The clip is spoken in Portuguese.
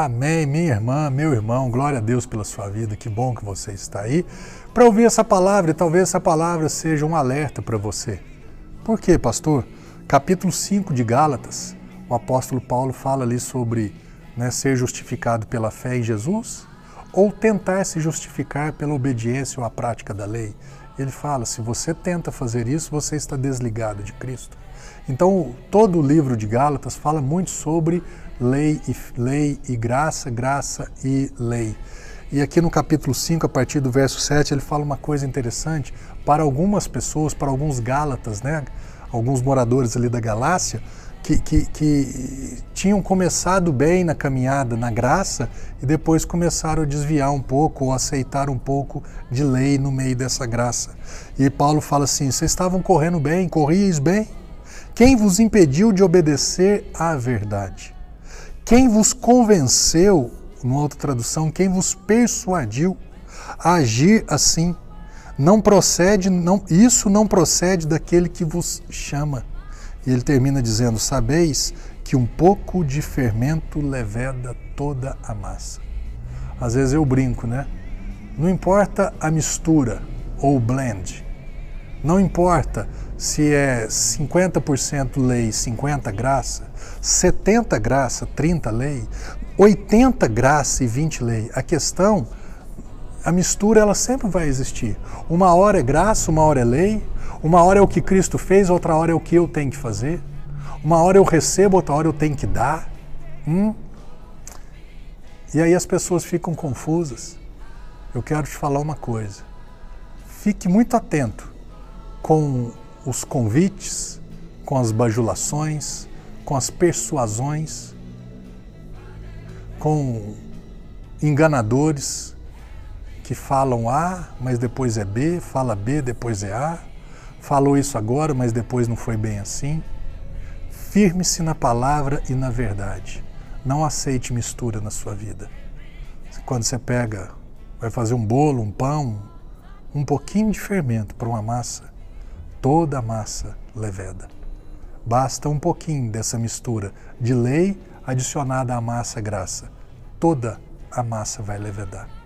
Amém, minha irmã, meu irmão, glória a Deus pela sua vida, que bom que você está aí para ouvir essa palavra e talvez essa palavra seja um alerta para você. Por quê, pastor? Capítulo 5 de Gálatas, o apóstolo Paulo fala ali sobre né, ser justificado pela fé em Jesus ou tentar se justificar pela obediência ou a prática da lei. Ele fala: se você tenta fazer isso, você está desligado de Cristo. Então, todo o livro de Gálatas fala muito sobre lei e, lei e graça, graça e lei. E aqui no capítulo 5, a partir do verso 7, ele fala uma coisa interessante para algumas pessoas, para alguns Gálatas, né? alguns moradores ali da Galácia, que, que, que, tinham começado bem na caminhada, na graça, e depois começaram a desviar um pouco ou aceitar um pouco de lei no meio dessa graça. E Paulo fala assim: vocês estavam correndo bem, corríeis bem? Quem vos impediu de obedecer à verdade? Quem vos convenceu, numa outra tradução, quem vos persuadiu a agir assim? Não procede, não, isso não procede daquele que vos chama. E ele termina dizendo: Sabeis que um pouco de fermento leveda toda a massa. Às vezes eu brinco, né? Não importa a mistura ou o blend, não importa se é 50% lei, 50 graça, 70 graça, 30 lei, 80 graça e 20 lei. A questão, a mistura ela sempre vai existir. Uma hora é graça, uma hora é lei, uma hora é o que Cristo fez, outra hora é o que eu tenho que fazer. Uma hora eu recebo, outra hora eu tenho que dar. Hum? E aí as pessoas ficam confusas. Eu quero te falar uma coisa. Fique muito atento com os convites, com as bajulações, com as persuasões, com enganadores que falam A, mas depois é B, fala B, depois é A, falou isso agora, mas depois não foi bem assim. Firme-se na palavra e na verdade. Não aceite mistura na sua vida. Quando você pega, vai fazer um bolo, um pão, um pouquinho de fermento para uma massa, toda a massa leveda. Basta um pouquinho dessa mistura de lei adicionada à massa graça. Toda a massa vai levedar.